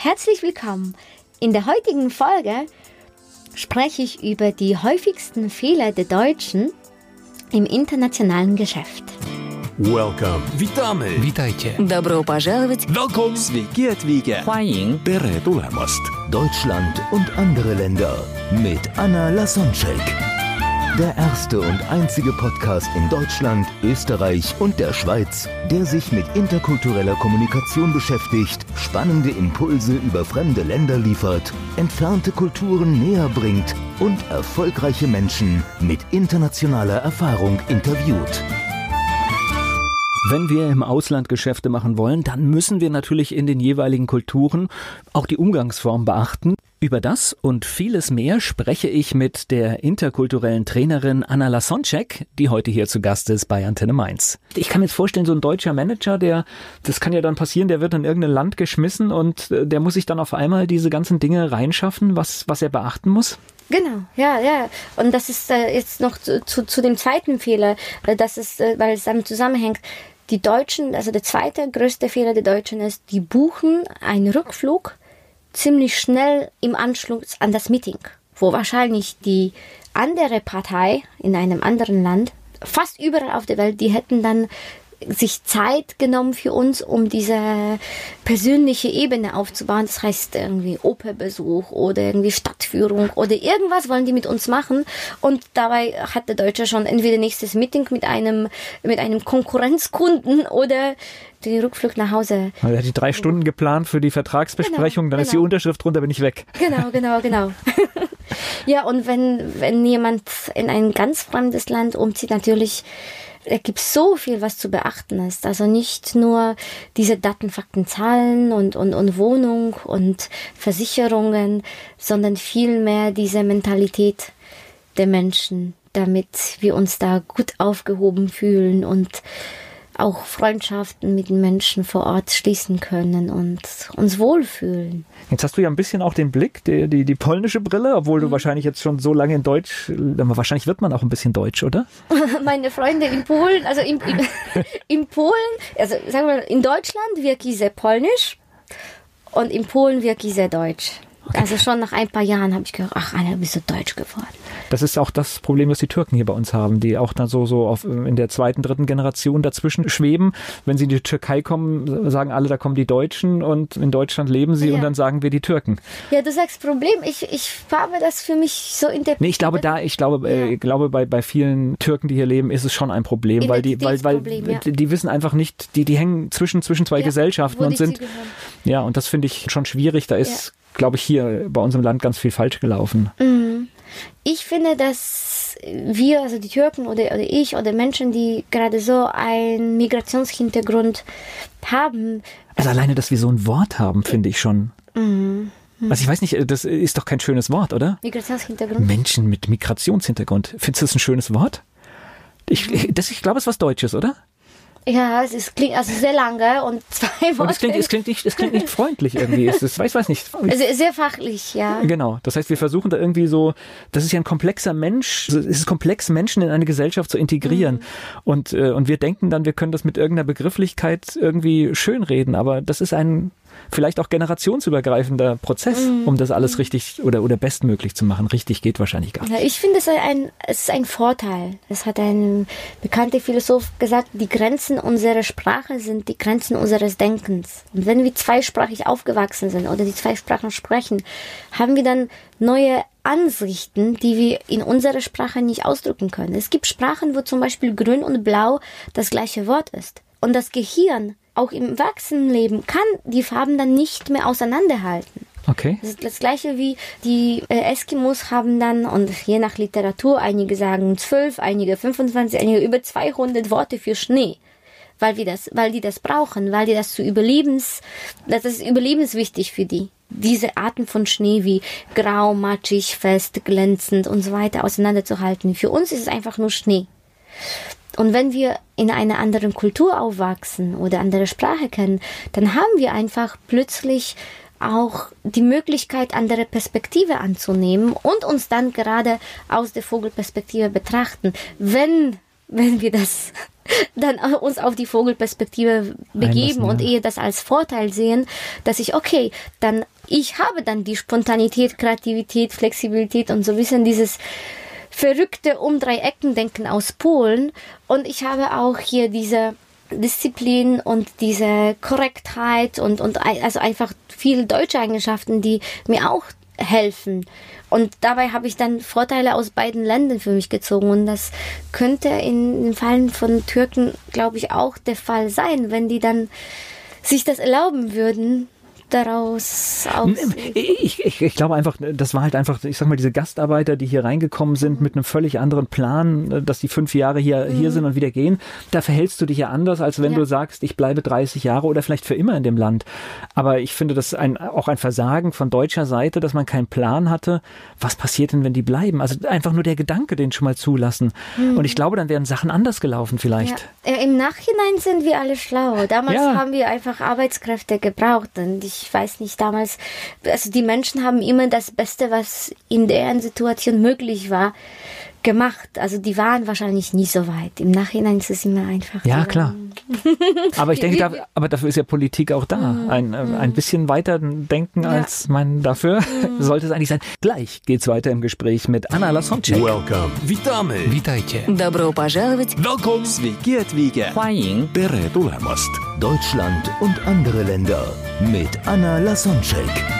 Herzlich willkommen. In der heutigen Folge spreche ich über die häufigsten Fehler der Deutschen im internationalen Geschäft. Welcome. Witamy. Witajcie. Добро пожаловать. Welcome. Sveiki atvykę. 欢迎 Tere tulemast. Deutschland und andere Länder mit Anna Lasonczek. Der erste und einzige Podcast in Deutschland, Österreich und der Schweiz, der sich mit interkultureller Kommunikation beschäftigt, spannende Impulse über fremde Länder liefert, entfernte Kulturen näher bringt und erfolgreiche Menschen mit internationaler Erfahrung interviewt. Wenn wir im Ausland Geschäfte machen wollen, dann müssen wir natürlich in den jeweiligen Kulturen auch die Umgangsform beachten. Über das und vieles mehr spreche ich mit der interkulturellen Trainerin Anna Lasonczek, die heute hier zu Gast ist bei Antenne Mainz. Ich kann mir jetzt vorstellen, so ein deutscher Manager, der, das kann ja dann passieren, der wird in irgendein Land geschmissen und äh, der muss sich dann auf einmal diese ganzen Dinge reinschaffen, was, was er beachten muss. Genau, ja, ja. Und das ist äh, jetzt noch zu, zu, zu dem zweiten Fehler, äh, das ist, äh, weil es damit zusammenhängt. Die Deutschen, also der zweite größte Fehler der Deutschen ist, die buchen einen Rückflug ziemlich schnell im Anschluss an das Meeting, wo wahrscheinlich die andere Partei in einem anderen Land, fast überall auf der Welt, die hätten dann sich Zeit genommen für uns, um diese persönliche Ebene aufzubauen. Das heißt irgendwie Operbesuch oder irgendwie Stadtführung oder irgendwas wollen die mit uns machen. Und dabei hat der Deutsche schon entweder nächstes Meeting mit einem, mit einem Konkurrenzkunden oder den Rückflug nach Hause. Er hat die drei Stunden geplant für die Vertragsbesprechung, Genau, dann ist die genau. Unterschrift drunter, bin ich weg. Genau, genau, genau. ja, und wenn, wenn jemand in ein ganz fremdes Land umzieht, natürlich, es gibt so viel, was zu beachten ist. Also nicht nur diese Daten, Fakten, Zahlen und, und, und Wohnung und Versicherungen, sondern vielmehr diese Mentalität der Menschen, damit wir uns da gut aufgehoben fühlen und auch Freundschaften mit den Menschen vor Ort schließen können und uns wohlfühlen. Jetzt hast du ja ein bisschen auch den Blick, die, die, die polnische Brille, obwohl Mhm. du wahrscheinlich jetzt schon so lange in Deutsch, aber wahrscheinlich wird man auch ein bisschen Deutsch, oder? meine Freunde in Polen, also in, in, in Polen, also sagen wir mal, in Deutschland wirke ich sehr polnisch und in Polen wirke ich sehr deutsch. Also schon nach ein paar Jahren habe ich gedacht, ach Anna, du bist so deutsch geworden. Das ist auch das Problem, das die Türken hier bei uns haben, die auch dann so, so auf, in der zweiten, dritten Generation dazwischen schweben. Wenn sie in die Türkei kommen, sagen alle, da kommen die Deutschen und in Deutschland leben sie Ja. und dann sagen wir die Türken. Ja, du sagst Problem, ich, ich habe das für mich so in der Nee, ich glaube da, ich glaube, äh, Ja. ich glaube bei, bei vielen Türken, die hier leben, ist es schon ein Problem, weil die, weil, weil ja. die, wissen einfach nicht, die, die hängen zwischen, zwischen zwei Gesellschaften und sind, ja, und das finde ich schon schwierig. Da ist, glaube ich, hier bei uns im Land ganz viel falsch gelaufen. Ich finde, dass wir, also die Türken oder, oder ich oder Menschen, die gerade so einen Migrationshintergrund haben, Also alleine, dass wir so ein Wort haben, finde ich schon. Mhm. Also ich weiß nicht, das ist doch kein schönes Wort, oder? Migrationshintergrund. Menschen mit Migrationshintergrund. Findest du das ein schönes Wort? Ich, Mhm. das, ich glaube, es ist was Deutsches, oder? Ja, es ist, klingt also sehr lange und zwei Und Worte. es klingt, es klingt nicht, es klingt nicht freundlich irgendwie. Es ist, weiß, weiß nicht. sehr, sehr fachlich, ja. Genau. Das heißt, wir versuchen da irgendwie so, das ist ja ein komplexer Mensch, es ist komplex, Menschen in eine Gesellschaft zu integrieren. Mhm. Und, äh, und wir denken dann, wir können das mit irgendeiner Begrifflichkeit irgendwie schönreden, aber das ist ein vielleicht auch generationsübergreifender Prozess, Mhm. um das alles richtig oder, oder bestmöglich zu machen. Richtig geht wahrscheinlich gar nicht. Ja, ich finde es ein, es ist ein Vorteil. Es hat ein bekannter Philosoph gesagt, die Grenzen unserer Sprache sind die Grenzen unseres Denkens. Und wenn wir zweisprachig aufgewachsen sind oder die zwei Sprachen sprechen, haben wir dann neue Ansichten, die wir in unserer Sprache nicht ausdrücken können. Es gibt Sprachen, wo zum Beispiel grün und blau das gleiche Wort ist. Und das Gehirn, auch im Erwachsenenleben, kann die Farben dann nicht mehr auseinanderhalten. Okay. Das ist das gleiche wie die äh, Eskimos haben dann, und je nach Literatur, einige sagen 12, einige 25, einige über 200 Worte für Schnee. Weil, wir das, weil die das brauchen, weil die das zu Überlebens, das ist überlebenswichtig für die. Diese Arten von Schnee wie grau, matschig, fest, glänzend und so weiter auseinanderzuhalten. Für uns ist es einfach nur Schnee. Und wenn wir in einer anderen Kultur aufwachsen oder andere Sprache kennen, dann haben wir einfach plötzlich auch die Möglichkeit, andere Perspektive anzunehmen und uns dann gerade aus der Vogelperspektive betrachten, wenn, wenn wir das dann uns auf die Vogelperspektive begeben Einlassen, und ja. eher das als Vorteil sehen, dass ich, okay, dann ich habe dann die Spontanität, Kreativität, Flexibilität und so ein bisschen dieses verrückte Um-Drei-Ecken-Denken aus Polen. Und ich habe auch hier diese Disziplin und diese Korrektheit und, und also einfach viele deutsche Eigenschaften, die mir auch helfen. Und dabei habe ich dann Vorteile aus beiden Ländern für mich gezogen. Und das könnte in den Fällen von Türken, glaube ich, auch der Fall sein, wenn die dann sich das erlauben würden, daraus aus. Ich, ich, ich glaube einfach, das war halt einfach, ich sag mal, diese Gastarbeiter, die hier reingekommen sind mit einem völlig anderen Plan, dass die fünf Jahre hier, hier sind und wieder gehen. Da verhältst du dich ja anders, als wenn Ja. du sagst, ich bleibe 30 Jahre oder vielleicht für immer in dem Land. Aber ich finde das ein, auch ein Versagen von deutscher Seite, dass man keinen Plan hatte. Was passiert denn, wenn die bleiben? Also einfach nur der Gedanke, den schon mal zulassen. Und ich glaube, dann wären Sachen anders gelaufen vielleicht. Ja, äh, Im Nachhinein sind wir alle schlau. Damals Ja. haben wir einfach Arbeitskräfte gebraucht und ich weiß nicht, damals, also die Menschen haben immer das Beste, was in deren Situation möglich war, gemacht. Also die waren wahrscheinlich nie so weit. Im Nachhinein ist es immer einfach. Ja, so. klar. Aber ich denke, da, aber dafür ist ja Politik auch da. Ein, äh, ein bisschen weiter denken als mein dafür sollte es eigentlich sein. Gleich geht's weiter im Gespräch mit Anna Lasonczyk. Welcome. Witamy. Witajcie. Добро пожаловать! Welcome. Sveiki atvykę. 欢迎 Tere tulemast. Deutschland und andere Länder mit Anna Lasonczek.